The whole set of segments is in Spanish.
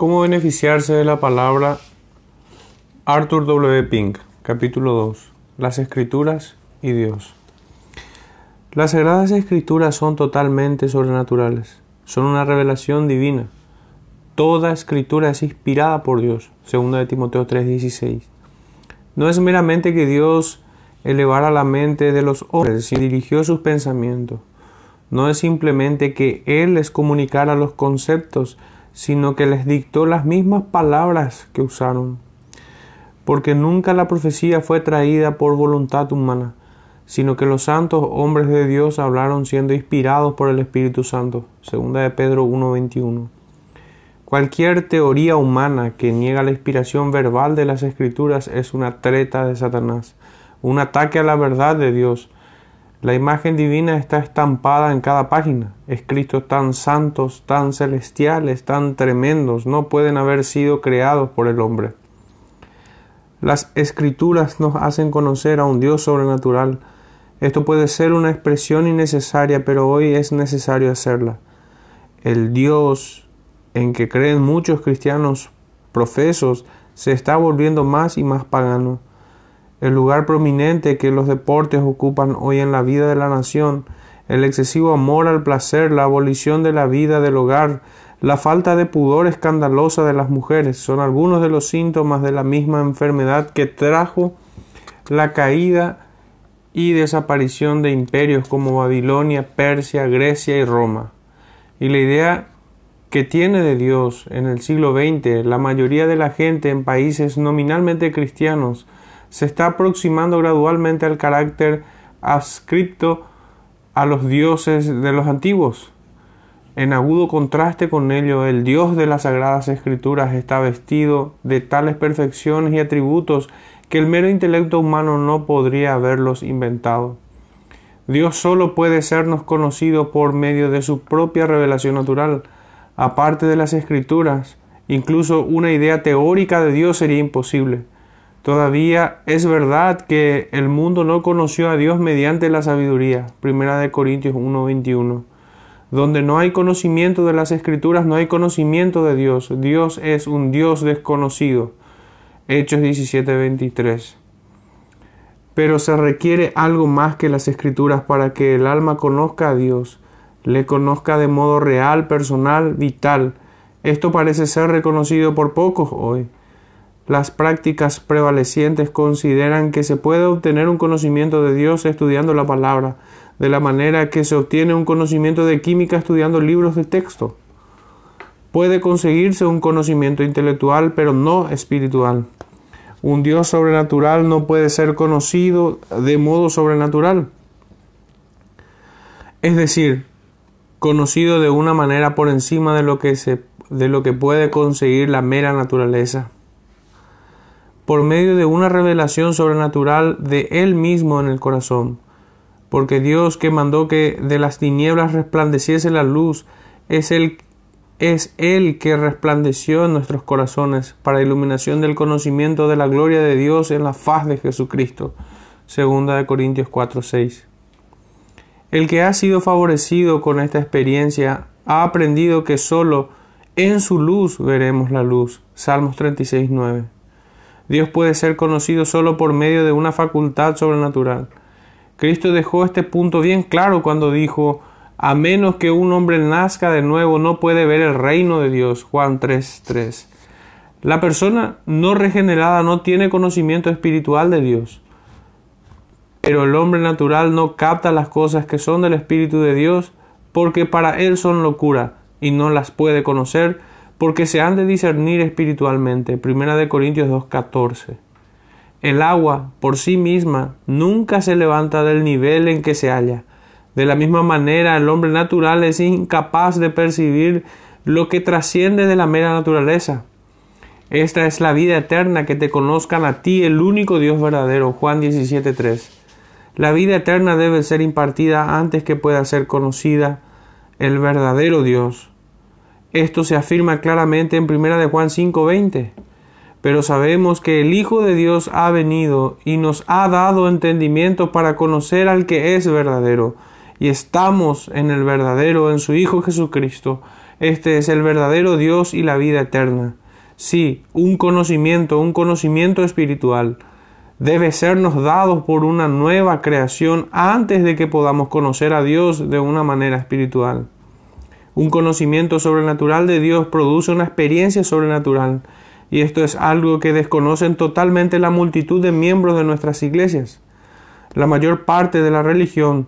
¿Cómo beneficiarse de la palabra Arthur W. Pink, capítulo 2, las escrituras y Dios? Las sagradas escrituras son totalmente sobrenaturales, son una revelación divina. Toda escritura es inspirada por Dios, 2 de Timoteo 3:16. No es meramente que Dios elevara la mente de los hombres y dirigió sus pensamientos. No es simplemente que Él les comunicara los conceptos, sino que les dictó las mismas palabras que usaron. Porque nunca la profecía fue traída por voluntad humana, sino que los santos hombres de Dios hablaron siendo inspirados por el Espíritu Santo. Segunda de Pedro 1.21. Cualquier teoría humana que niega la inspiración verbal de las Escrituras es una treta de Satanás, un ataque a la verdad de Dios, la imagen divina está estampada en cada página, escritos tan santos, tan celestiales, tan tremendos, no pueden haber sido creados por el hombre. Las escrituras nos hacen conocer a un Dios sobrenatural. Esto puede ser una expresión innecesaria, pero hoy es necesario hacerla. El Dios en que creen muchos cristianos profesos se está volviendo más y más pagano el lugar prominente que los deportes ocupan hoy en la vida de la nación, el excesivo amor al placer, la abolición de la vida del hogar, la falta de pudor escandalosa de las mujeres son algunos de los síntomas de la misma enfermedad que trajo la caída y desaparición de imperios como Babilonia, Persia, Grecia y Roma. Y la idea que tiene de Dios en el siglo XX la mayoría de la gente en países nominalmente cristianos se está aproximando gradualmente al carácter adscripto a los dioses de los antiguos. En agudo contraste con ello, el Dios de las Sagradas Escrituras está vestido de tales perfecciones y atributos que el mero intelecto humano no podría haberlos inventado. Dios solo puede sernos conocido por medio de su propia revelación natural. Aparte de las Escrituras, incluso una idea teórica de Dios sería imposible. Todavía es verdad que el mundo no conoció a Dios mediante la sabiduría. Primera de Corintios 1:21. Donde no hay conocimiento de las escrituras, no hay conocimiento de Dios. Dios es un Dios desconocido. Hechos 17:23. Pero se requiere algo más que las escrituras para que el alma conozca a Dios, le conozca de modo real, personal, vital. Esto parece ser reconocido por pocos hoy. Las prácticas prevalecientes consideran que se puede obtener un conocimiento de Dios estudiando la palabra, de la manera que se obtiene un conocimiento de química estudiando libros de texto. Puede conseguirse un conocimiento intelectual, pero no espiritual. Un Dios sobrenatural no puede ser conocido de modo sobrenatural. Es decir, conocido de una manera por encima de lo que, se, de lo que puede conseguir la mera naturaleza por medio de una revelación sobrenatural de Él mismo en el corazón. Porque Dios que mandó que de las tinieblas resplandeciese la luz, es Él, es que resplandeció en nuestros corazones para iluminación del conocimiento de la gloria de Dios en la faz de Jesucristo. Segunda de Corintios 4:6. El que ha sido favorecido con esta experiencia ha aprendido que sólo en su luz veremos la luz. Salmos 36:9. Dios puede ser conocido solo por medio de una facultad sobrenatural. Cristo dejó este punto bien claro cuando dijo, a menos que un hombre nazca de nuevo no puede ver el reino de Dios. Juan 3:3. La persona no regenerada no tiene conocimiento espiritual de Dios. Pero el hombre natural no capta las cosas que son del Espíritu de Dios porque para él son locura y no las puede conocer porque se han de discernir espiritualmente. Primera de Corintios 2.14. El agua por sí misma nunca se levanta del nivel en que se halla. De la misma manera, el hombre natural es incapaz de percibir lo que trasciende de la mera naturaleza. Esta es la vida eterna, que te conozcan a ti, el único Dios verdadero. Juan 17.3. La vida eterna debe ser impartida antes que pueda ser conocida el verdadero Dios. Esto se afirma claramente en 1 de Juan 5:20. Pero sabemos que el Hijo de Dios ha venido y nos ha dado entendimiento para conocer al que es verdadero, y estamos en el verdadero, en su Hijo Jesucristo. Este es el verdadero Dios y la vida eterna. Sí, un conocimiento, un conocimiento espiritual debe sernos dado por una nueva creación antes de que podamos conocer a Dios de una manera espiritual. Un conocimiento sobrenatural de Dios produce una experiencia sobrenatural y esto es algo que desconocen totalmente la multitud de miembros de nuestras iglesias. La mayor parte de la religión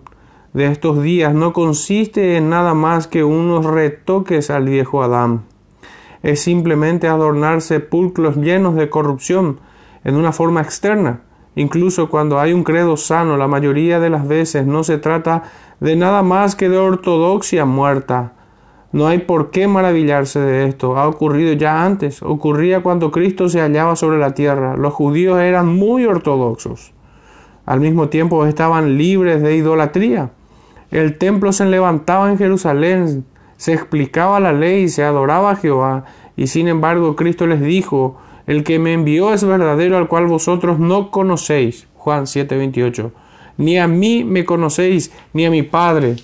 de estos días no consiste en nada más que unos retoques al viejo Adán. Es simplemente adornar sepulcros llenos de corrupción en una forma externa. Incluso cuando hay un credo sano, la mayoría de las veces no se trata de nada más que de ortodoxia muerta. No hay por qué maravillarse de esto. Ha ocurrido ya antes. Ocurría cuando Cristo se hallaba sobre la tierra. Los judíos eran muy ortodoxos. Al mismo tiempo estaban libres de idolatría. El templo se levantaba en Jerusalén, se explicaba la ley, se adoraba a Jehová, y sin embargo Cristo les dijo, el que me envió es verdadero al cual vosotros no conocéis. Juan 7:28. Ni a mí me conocéis, ni a mi Padre.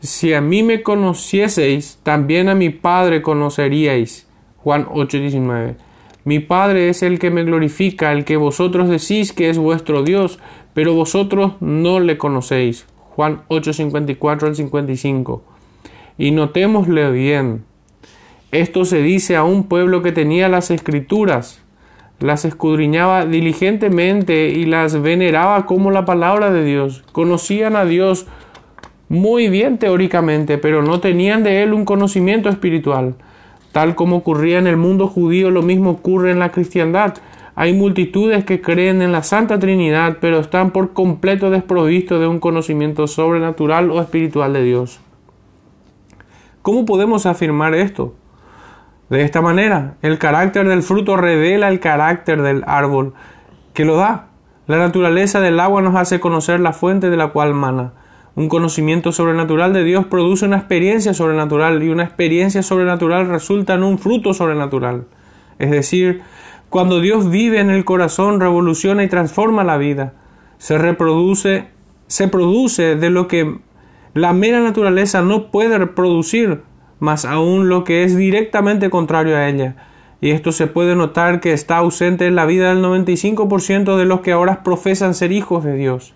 Si a mí me conocieseis, también a mi Padre conoceríais. Juan 8:19. Mi Padre es el que me glorifica, el que vosotros decís que es vuestro Dios, pero vosotros no le conocéis. Juan 8, 54 al 55. Y notémosle bien, esto se dice a un pueblo que tenía las escrituras, las escudriñaba diligentemente y las veneraba como la palabra de Dios. Conocían a Dios muy bien teóricamente, pero no tenían de Él un conocimiento espiritual. Tal como ocurría en el mundo judío, lo mismo ocurre en la cristiandad. Hay multitudes que creen en la Santa Trinidad, pero están por completo desprovistos de un conocimiento sobrenatural o espiritual de Dios. ¿Cómo podemos afirmar esto? De esta manera, el carácter del fruto revela el carácter del árbol que lo da. La naturaleza del agua nos hace conocer la fuente de la cual mana. Un conocimiento sobrenatural de Dios produce una experiencia sobrenatural y una experiencia sobrenatural resulta en un fruto sobrenatural. Es decir, cuando Dios vive en el corazón, revoluciona y transforma la vida. Se reproduce, se produce de lo que la mera naturaleza no puede producir, más aún lo que es directamente contrario a ella. Y esto se puede notar que está ausente en la vida del 95% de los que ahora profesan ser hijos de Dios.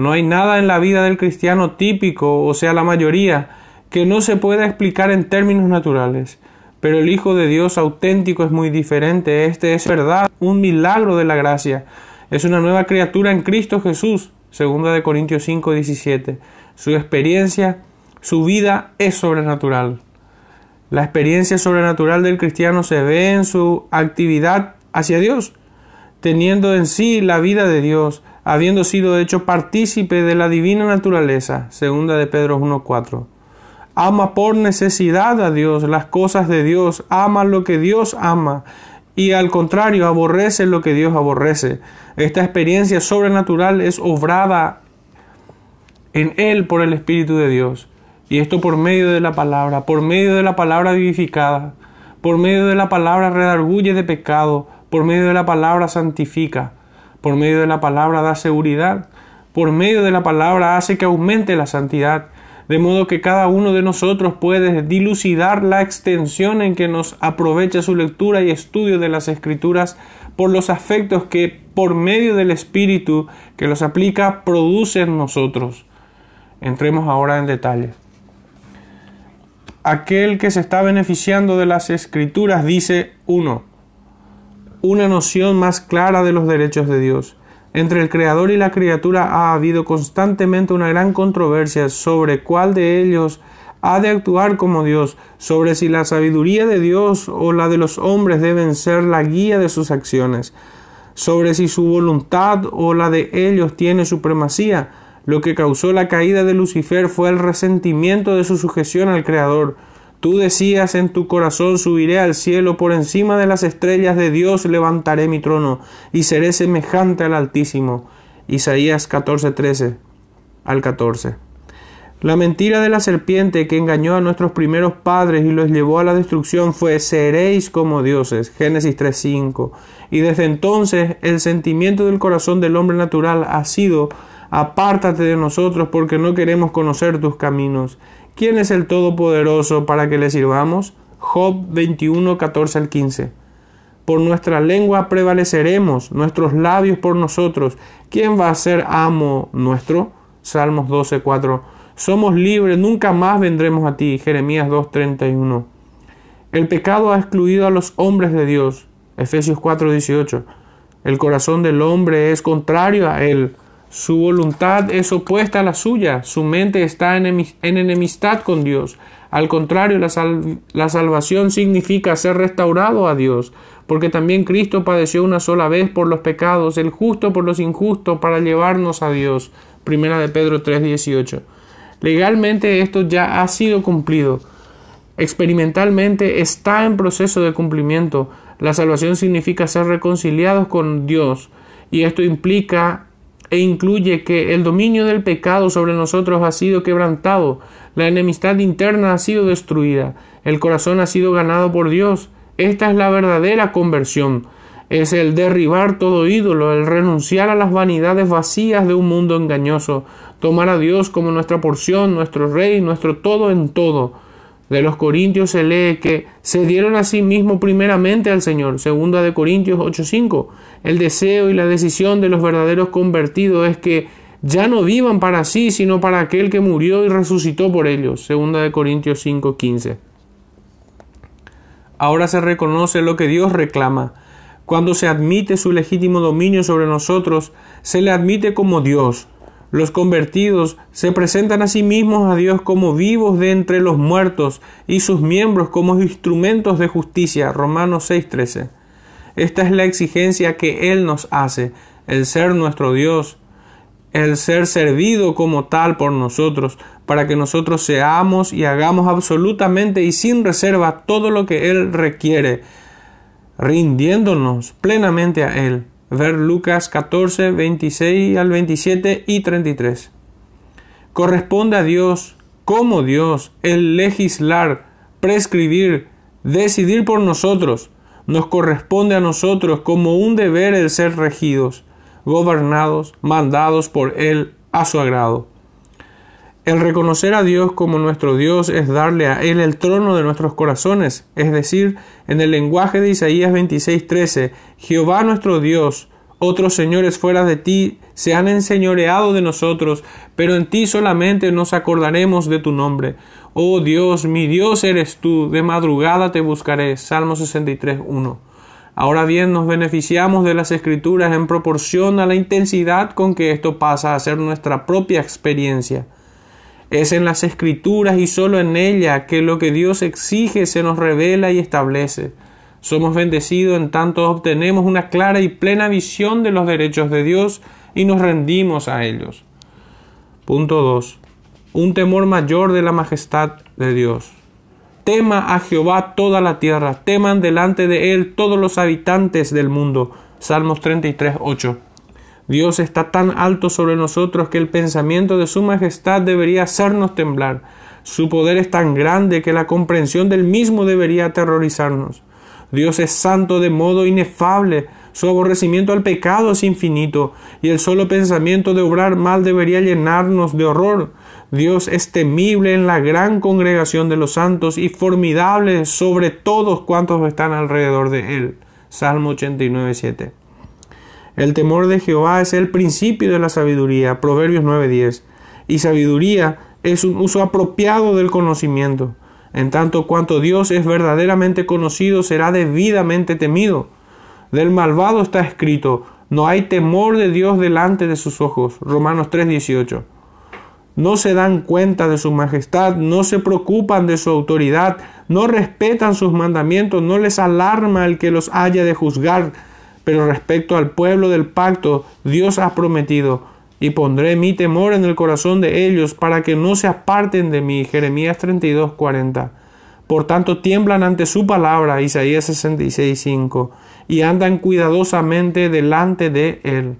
No hay nada en la vida del cristiano típico, o sea, la mayoría, que no se pueda explicar en términos naturales. Pero el Hijo de Dios auténtico es muy diferente. Este es verdad, un milagro de la gracia. Es una nueva criatura en Cristo Jesús. Segunda de Corintios 5, 17. Su experiencia, su vida es sobrenatural. La experiencia sobrenatural del cristiano se ve en su actividad hacia Dios, teniendo en sí la vida de Dios, habiendo sido hecho partícipe de la divina naturaleza. Segunda de Pedro 1.4 ama por necesidad a Dios, las cosas de Dios, ama lo que Dios ama y al contrario aborrece lo que Dios aborrece. Esta experiencia sobrenatural es obrada en Él por el Espíritu de Dios. Y esto por medio de la palabra, por medio de la palabra vivificada, por medio de la palabra redarguye de pecado, por medio de la palabra santifica, por medio de la palabra da seguridad, por medio de la palabra hace que aumente la santidad, de modo que cada uno de nosotros puede dilucidar la extensión en que nos aprovecha su lectura y estudio de las escrituras por los afectos que por medio del Espíritu que los aplica produce en nosotros. Entremos ahora en detalle. Aquel que se está beneficiando de las escrituras dice uno, Una noción más clara de los derechos de Dios. Entre el Creador y la criatura ha habido constantemente una gran controversia sobre cuál de ellos ha de actuar como Dios, sobre si la sabiduría de Dios o la de los hombres deben ser la guía de sus acciones, sobre si su voluntad o la de ellos tiene supremacía. Lo que causó la caída de Lucifer fue el resentimiento de su sujeción al Creador, Tú decías en tu corazón, subiré al cielo, por encima de las estrellas de Dios levantaré mi trono, y seré semejante al Altísimo. Isaías 14, 13 al 14. La mentira de la serpiente que engañó a nuestros primeros padres y los llevó a la destrucción fue seréis como dioses. Génesis 3.5. Y desde entonces el sentimiento del corazón del hombre natural ha sido apártate de nosotros porque no queremos conocer tus caminos. ¿Quién es el Todopoderoso para que le sirvamos? Job 21, 14 al 15. Por nuestra lengua prevaleceremos, nuestros labios por nosotros. ¿Quién va a ser amo nuestro? Salmos 12, 4. Somos libres, nunca más vendremos a ti. Jeremías 2, 31. El pecado ha excluido a los hombres de Dios. Efesios 4, 18. El corazón del hombre es contrario a él. Su voluntad es opuesta a la suya. Su mente está en enemistad con Dios. Al contrario, la, la, salvación significa ser restaurado a Dios, porque también Cristo padeció una sola vez por los pecados, el justo por los injustos, para llevarnos a Dios. Primera de Pedro 3:18. Legalmente esto ya ha sido cumplido. Experimentalmente está en proceso de cumplimiento. La salvación significa ser reconciliados con Dios, y esto implica e incluye que el dominio del pecado sobre nosotros ha sido quebrantado, la enemistad interna ha sido destruida, el corazón ha sido ganado por Dios. Esta es la verdadera conversión. Es el derribar todo ídolo, el renunciar a las vanidades vacías de un mundo engañoso, tomar a Dios como nuestra porción, nuestro rey, nuestro todo en todo. De los Corintios se lee que se dieron a sí mismos primeramente al Señor, segunda de Corintios 8:5. El deseo y la decisión de los verdaderos convertidos es que ya no vivan para sí, sino para aquel que murió y resucitó por ellos, segunda de Corintios 5:15. Ahora se reconoce lo que Dios reclama. Cuando se admite su legítimo dominio sobre nosotros, se le admite como Dios, los convertidos se presentan a sí mismos a Dios como vivos de entre los muertos y sus miembros como instrumentos de justicia. Romanos 6:13. Esta es la exigencia que Él nos hace, el ser nuestro Dios, el ser servido como tal por nosotros, para que nosotros seamos y hagamos absolutamente y sin reserva todo lo que Él requiere, rindiéndonos plenamente a Él ver Lucas 14, 26 al 27 y 33. Corresponde a Dios, como Dios, el legislar, prescribir, decidir por nosotros. Nos corresponde a nosotros como un deber el ser regidos, gobernados, mandados por Él a su agrado. El reconocer a Dios como nuestro Dios es darle a Él el trono de nuestros corazones, es decir, en el lenguaje de Isaías 26:13, Jehová nuestro Dios, otros señores fuera de ti se han enseñoreado de nosotros, pero en ti solamente nos acordaremos de tu nombre. Oh Dios, mi Dios eres tú, de madrugada te buscaré. Salmo 63:1. Ahora bien, nos beneficiamos de las escrituras en proporción a la intensidad con que esto pasa a ser nuestra propia experiencia. Es en las escrituras y solo en ella que lo que Dios exige se nos revela y establece. Somos bendecidos en tanto obtenemos una clara y plena visión de los derechos de Dios y nos rendimos a ellos. Punto 2. Un temor mayor de la majestad de Dios. Tema a Jehová toda la tierra, teman delante de él todos los habitantes del mundo. Salmos 33, 8. Dios está tan alto sobre nosotros que el pensamiento de su majestad debería hacernos temblar. Su poder es tan grande que la comprensión del mismo debería aterrorizarnos. Dios es santo de modo inefable, su aborrecimiento al pecado es infinito, y el solo pensamiento de obrar mal debería llenarnos de horror. Dios es temible en la gran congregación de los santos y formidable sobre todos cuantos están alrededor de él. Salmo 89, 7. El temor de Jehová es el principio de la sabiduría, Proverbios 9:10. Y sabiduría es un uso apropiado del conocimiento. En tanto cuanto Dios es verdaderamente conocido, será debidamente temido. Del malvado está escrito, no hay temor de Dios delante de sus ojos. Romanos 3:18. No se dan cuenta de su majestad, no se preocupan de su autoridad, no respetan sus mandamientos, no les alarma el que los haya de juzgar pero respecto al pueblo del pacto, Dios ha prometido, y pondré mi temor en el corazón de ellos para que no se aparten de mí. Jeremías 32, 40. Por tanto, tiemblan ante su palabra, Isaías 66, 5, y andan cuidadosamente delante de él.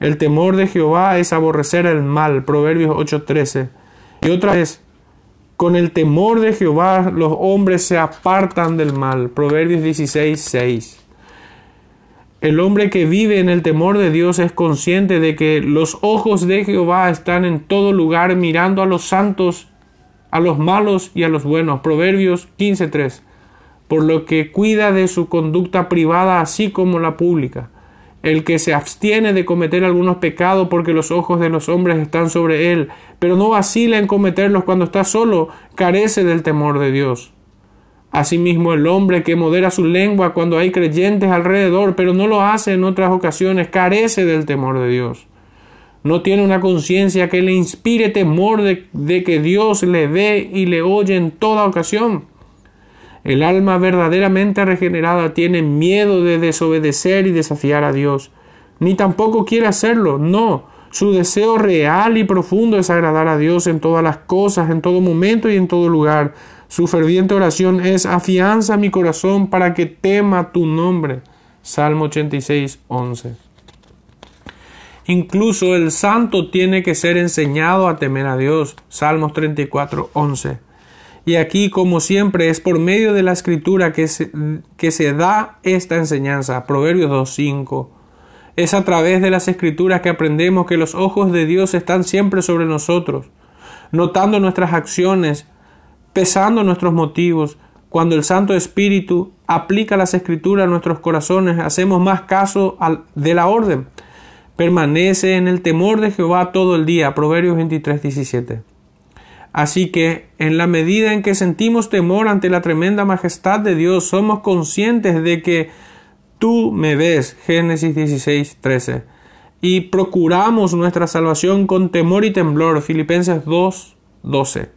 El temor de Jehová es aborrecer el mal, Proverbios 8:13. Y otra vez, con el temor de Jehová los hombres se apartan del mal, Proverbios 16:6. El hombre que vive en el temor de Dios es consciente de que los ojos de Jehová están en todo lugar mirando a los santos a los malos y a los buenos. Proverbios 15.3. Por lo que cuida de su conducta privada así como la pública. El que se abstiene de cometer algunos pecados porque los ojos de los hombres están sobre él, pero no vacila en cometerlos cuando está solo, carece del temor de Dios. Asimismo, el hombre que modera su lengua cuando hay creyentes alrededor, pero no lo hace en otras ocasiones, carece del temor de Dios no tiene una conciencia que le inspire temor de, que Dios le ve y le oye en toda ocasión. El alma verdaderamente regenerada tiene miedo de desobedecer y desafiar a Dios. Ni tampoco quiere hacerlo, no. Su deseo real y profundo es agradar a Dios en todas las cosas, en todo momento y en todo lugar. Su ferviente oración es afianza mi corazón para que tema tu nombre. Salmo 86, 11. Incluso el santo tiene que ser enseñado a temer a Dios. Salmos 34, 11. Y aquí, como siempre, es por medio de la escritura que se, que se da esta enseñanza. Proverbios 2, 5. Es a través de las escrituras que aprendemos que los ojos de Dios están siempre sobre nosotros, notando nuestras acciones, pesando nuestros motivos. Cuando el Santo Espíritu aplica las escrituras a nuestros corazones, hacemos más caso de la orden Permanece en el temor de Jehová todo el día. Proverbios 23, 17. Así que, en la medida en que sentimos temor ante la tremenda majestad de Dios, somos conscientes de que tú me ves. Génesis 16, 13. Y procuramos nuestra salvación con temor y temblor. Filipenses 2, 12.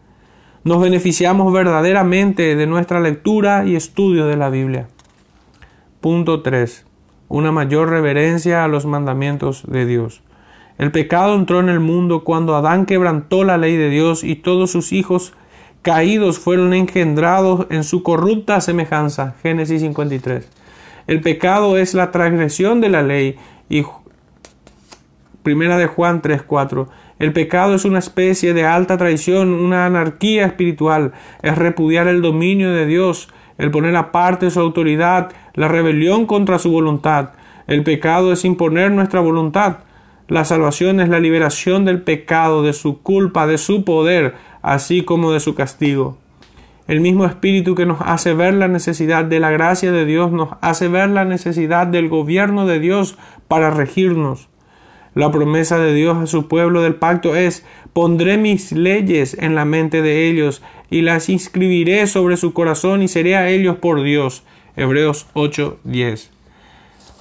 Nos beneficiamos verdaderamente de nuestra lectura y estudio de la Biblia. Punto 3 una mayor reverencia a los mandamientos de Dios. El pecado entró en el mundo cuando Adán quebrantó la ley de Dios y todos sus hijos caídos fueron engendrados en su corrupta semejanza. Génesis 53. El pecado es la transgresión de la ley y Primera de Juan 3:4. El pecado es una especie de alta traición, una anarquía espiritual, es repudiar el dominio de Dios, el poner aparte su autoridad, la rebelión contra su voluntad. El pecado es imponer nuestra voluntad. La salvación es la liberación del pecado, de su culpa, de su poder, así como de su castigo. El mismo Espíritu que nos hace ver la necesidad de la gracia de Dios nos hace ver la necesidad del gobierno de Dios para regirnos. La promesa de Dios a su pueblo del pacto es pondré mis leyes en la mente de ellos y las inscribiré sobre su corazón y seré a ellos por Dios. Hebreos 8:10.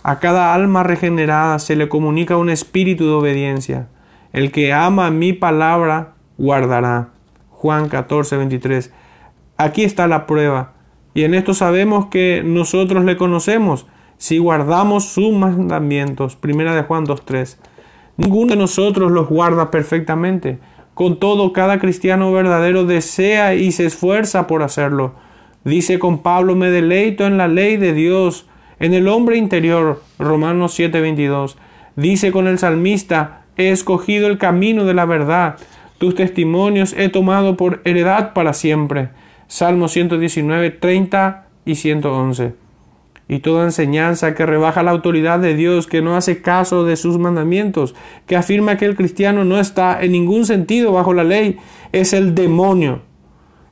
A cada alma regenerada se le comunica un espíritu de obediencia. El que ama mi palabra guardará. Juan 14:23. Aquí está la prueba. Y en esto sabemos que nosotros le conocemos si guardamos sus mandamientos. Primera de Juan 2:3. Ninguno de nosotros los guarda perfectamente. Con todo, cada cristiano verdadero desea y se esfuerza por hacerlo. Dice con Pablo, me deleito en la ley de Dios, en el hombre interior. Romanos 7:22. Dice con el salmista, he escogido el camino de la verdad. Tus testimonios he tomado por heredad para siempre. Salmo 119, 30 y 111 y toda enseñanza que rebaja la autoridad de Dios, que no hace caso de sus mandamientos, que afirma que el cristiano no está en ningún sentido bajo la ley, es el demonio.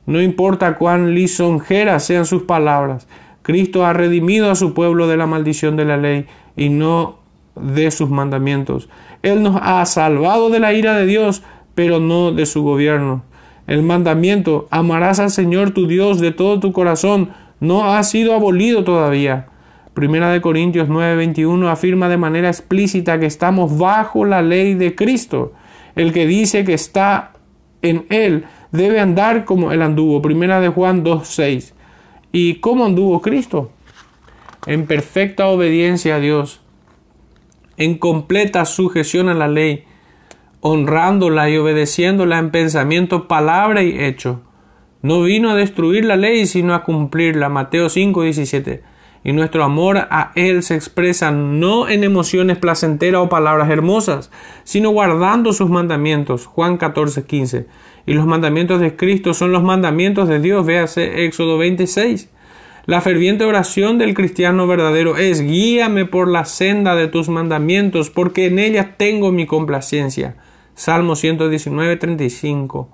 No importa cuán lisonjeras sean sus palabras, Cristo ha redimido a su pueblo de la maldición de la ley y no de sus mandamientos. Él nos ha salvado de la ira de Dios, pero no de su gobierno. El mandamiento, amarás al Señor tu Dios de todo tu corazón, no ha sido abolido todavía. Primera de Corintios 9:21 afirma de manera explícita que estamos bajo la ley de Cristo. El que dice que está en él debe andar como él anduvo. Primera de Juan 2:6. ¿Y cómo anduvo Cristo? En perfecta obediencia a Dios, en completa sujeción a la ley, honrándola y obedeciéndola en pensamiento, palabra y hecho. No vino a destruir la ley, sino a cumplirla. Mateo 5, 17. Y nuestro amor a Él se expresa no en emociones placenteras o palabras hermosas, sino guardando sus mandamientos. Juan 14, 15. Y los mandamientos de Cristo son los mandamientos de Dios. Véase Éxodo 26. La ferviente oración del cristiano verdadero es guíame por la senda de tus mandamientos, porque en ella tengo mi complacencia. Salmo 119, 35.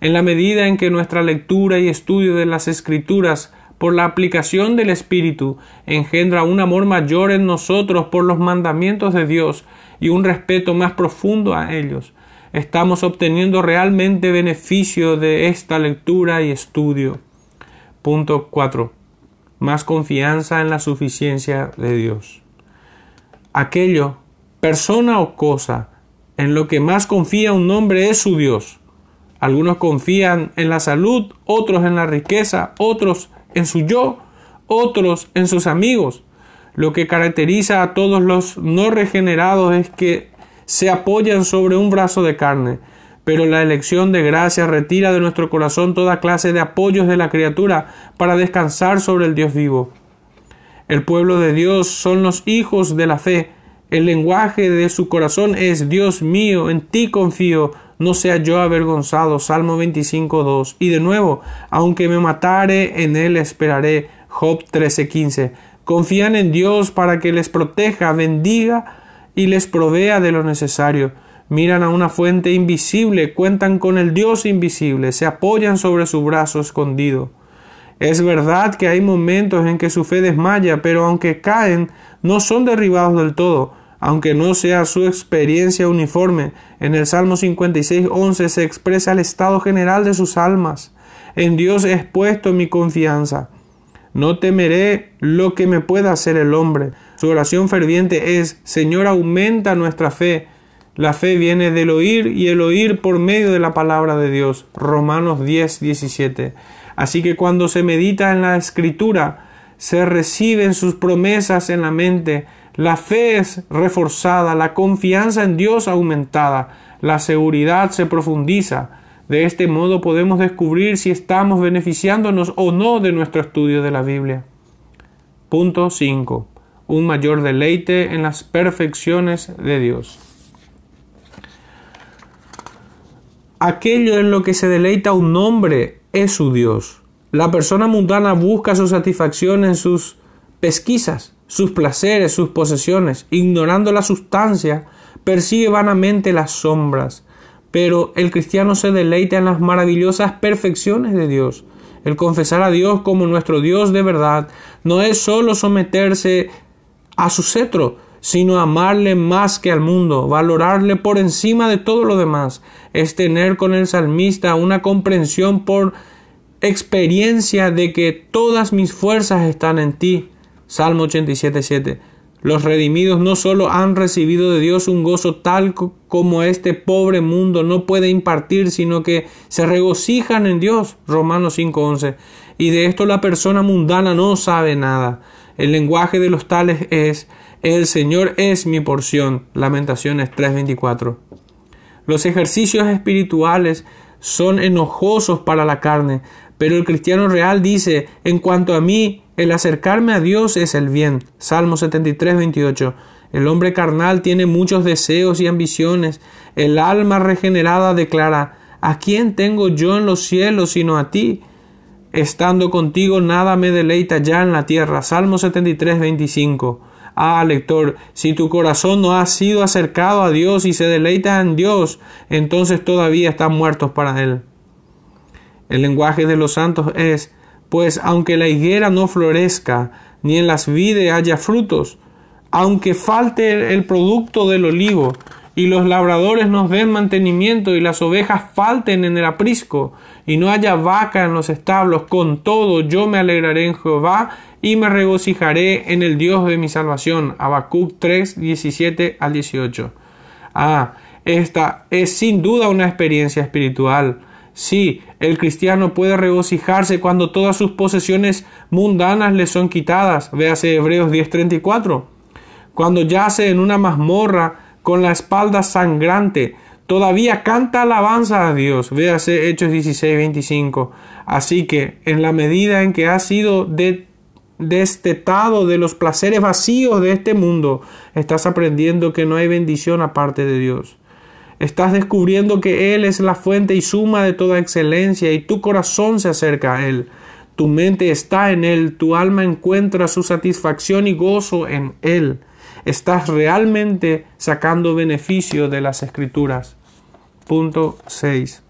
En la medida en que nuestra lectura y estudio de las Escrituras por la aplicación del Espíritu engendra un amor mayor en nosotros por los mandamientos de Dios y un respeto más profundo a ellos, estamos obteniendo realmente beneficio de esta lectura y estudio. Punto 4. Más confianza en la suficiencia de Dios. Aquello, persona o cosa, en lo que más confía un hombre es su Dios. Algunos confían en la salud, otros en la riqueza, otros en su yo, otros en sus amigos. Lo que caracteriza a todos los no regenerados es que se apoyan sobre un brazo de carne, pero la elección de gracia retira de nuestro corazón toda clase de apoyos de la criatura para descansar sobre el Dios vivo. El pueblo de Dios son los hijos de la fe. El lenguaje de su corazón es Dios mío, en ti confío, no sea yo avergonzado. Salmo 25.2. Y de nuevo, aunque me matare, en él esperaré. Job 13.15. Confían en Dios para que les proteja, bendiga y les provea de lo necesario. Miran a una fuente invisible, cuentan con el Dios invisible, se apoyan sobre su brazo escondido. Es verdad que hay momentos en que su fe desmaya, pero aunque caen, no son derribados del todo, aunque no sea su experiencia uniforme. En el Salmo 56, 11 se expresa el estado general de sus almas. En Dios he puesto mi confianza. No temeré lo que me pueda hacer el hombre. Su oración ferviente es, Señor, aumenta nuestra fe. La fe viene del oír y el oír por medio de la palabra de Dios. Romanos 10, 17. Así que cuando se medita en la escritura, se reciben sus promesas en la mente, la fe es reforzada, la confianza en Dios aumentada, la seguridad se profundiza, de este modo podemos descubrir si estamos beneficiándonos o no de nuestro estudio de la Biblia. Punto 5. Un mayor deleite en las perfecciones de Dios. Aquello en lo que se deleita un hombre es su Dios. La persona mundana busca su satisfacción en sus pesquisas, sus placeres, sus posesiones, ignorando la sustancia, persigue vanamente las sombras pero el cristiano se deleita en las maravillosas perfecciones de Dios. El confesar a Dios como nuestro Dios de verdad no es solo someterse a su cetro, sino amarle más que al mundo, valorarle por encima de todo lo demás, es tener con el salmista una comprensión por experiencia de que todas mis fuerzas están en ti. Salmo 87.7. Los redimidos no solo han recibido de Dios un gozo tal como este pobre mundo no puede impartir, sino que se regocijan en Dios. Romanos 5:11. Y de esto la persona mundana no sabe nada. El lenguaje de los tales es, el Señor es mi porción. Lamentaciones 3:24. Los ejercicios espirituales son enojosos para la carne, pero el cristiano real dice, en cuanto a mí, el acercarme a Dios es el bien. Salmo 73, 28. El hombre carnal tiene muchos deseos y ambiciones. El alma regenerada declara, ¿a quién tengo yo en los cielos sino a ti? Estando contigo nada me deleita ya en la tierra. Salmo 73, 25. Ah, lector, si tu corazón no ha sido acercado a Dios y se deleita en Dios, entonces todavía están muertos para Él. El lenguaje de los santos es, pues aunque la higuera no florezca, ni en las vides haya frutos, aunque falte el producto del olivo, y los labradores nos den mantenimiento, y las ovejas falten en el aprisco, y no haya vaca en los establos, con todo yo me alegraré en Jehová, y me regocijaré en el Dios de mi salvación. Habacuc 3, 17 al 18. Ah, esta es sin duda una experiencia espiritual Sí, el cristiano puede regocijarse cuando todas sus posesiones mundanas le son quitadas. Véase Hebreos 10:34. Cuando yace en una mazmorra con la espalda sangrante, todavía canta alabanza a Dios. Véase Hechos 16:25. Así que, en la medida en que ha sido destetado de los placeres vacíos de este mundo, estás aprendiendo que no hay bendición aparte de Dios. Estás descubriendo que Él es la fuente y suma de toda excelencia y tu corazón se acerca a Él. Tu mente está en Él, tu alma encuentra su satisfacción y gozo en Él. Estás realmente sacando beneficio de las escrituras. Punto 6.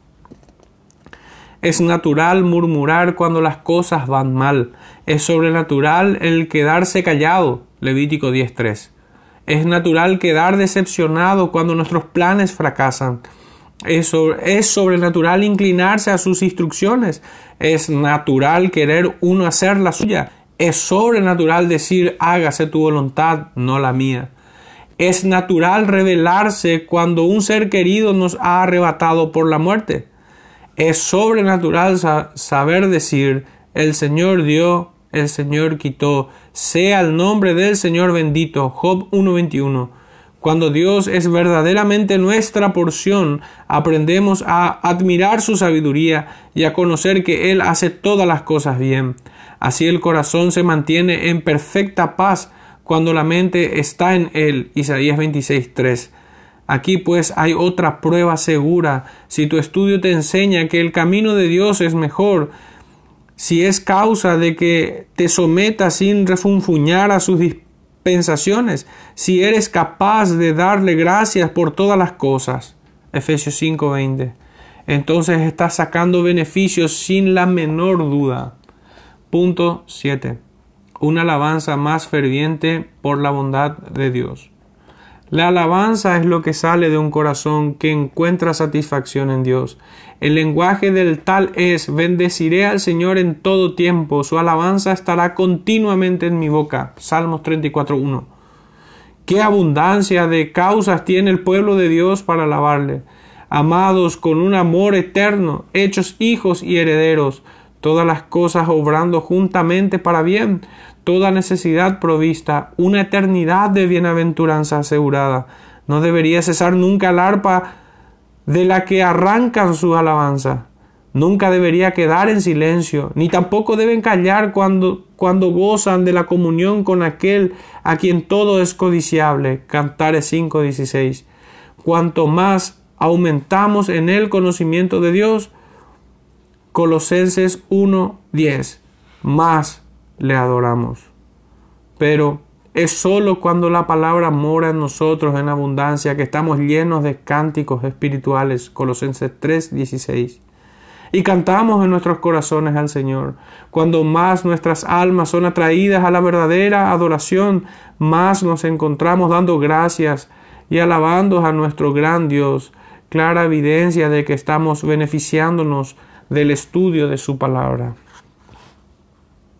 Es natural murmurar cuando las cosas van mal. Es sobrenatural el quedarse callado. Levítico 10.3. Es natural quedar decepcionado cuando nuestros planes fracasan. Es, es sobrenatural inclinarse a sus instrucciones. Es natural querer uno hacer la suya. Es sobrenatural decir hágase tu voluntad, no la mía. Es natural revelarse cuando un ser querido nos ha arrebatado por la muerte. Es sobrenatural saber decir, el Señor dio, el Señor quitó, sea el nombre del Señor bendito. Job 1.21. Cuando Dios es verdaderamente nuestra porción, aprendemos a admirar su sabiduría y a conocer que Él hace todas las cosas bien. Así el corazón se mantiene en perfecta paz cuando la mente está en Él. Isaías 26.3. Aquí pues hay otra prueba segura. Si tu estudio te enseña que el camino de Dios es mejor, si es causa de que te sometas sin refunfuñar a sus dispensaciones, si eres capaz de darle gracias por todas las cosas. Efesios 5:20. Entonces estás sacando beneficios sin la menor duda. Punto 7. Una alabanza más ferviente por la bondad de Dios. La alabanza es lo que sale de un corazón que encuentra satisfacción en Dios. El lenguaje del tal es bendeciré al Señor en todo tiempo, su alabanza estará continuamente en mi boca. Salmos 34.1. Qué abundancia de causas tiene el pueblo de Dios para alabarle. Amados con un amor eterno, hechos hijos y herederos, todas las cosas obrando juntamente para bien, toda necesidad provista, una eternidad de bienaventuranza asegurada. No debería cesar nunca el arpa de la que arrancan su alabanza. Nunca debería quedar en silencio, ni tampoco deben callar cuando, cuando gozan de la comunión con aquel a quien todo es codiciable. Cantares 5:16. Cuanto más aumentamos en el conocimiento de Dios, Colosenses 1:10, más le adoramos. Pero es sólo cuando la palabra mora en nosotros en abundancia que estamos llenos de cánticos espirituales. Colosenses 3:16. Y cantamos en nuestros corazones al Señor. Cuando más nuestras almas son atraídas a la verdadera adoración, más nos encontramos dando gracias y alabando a nuestro gran Dios. Clara evidencia de que estamos beneficiándonos del estudio de su palabra.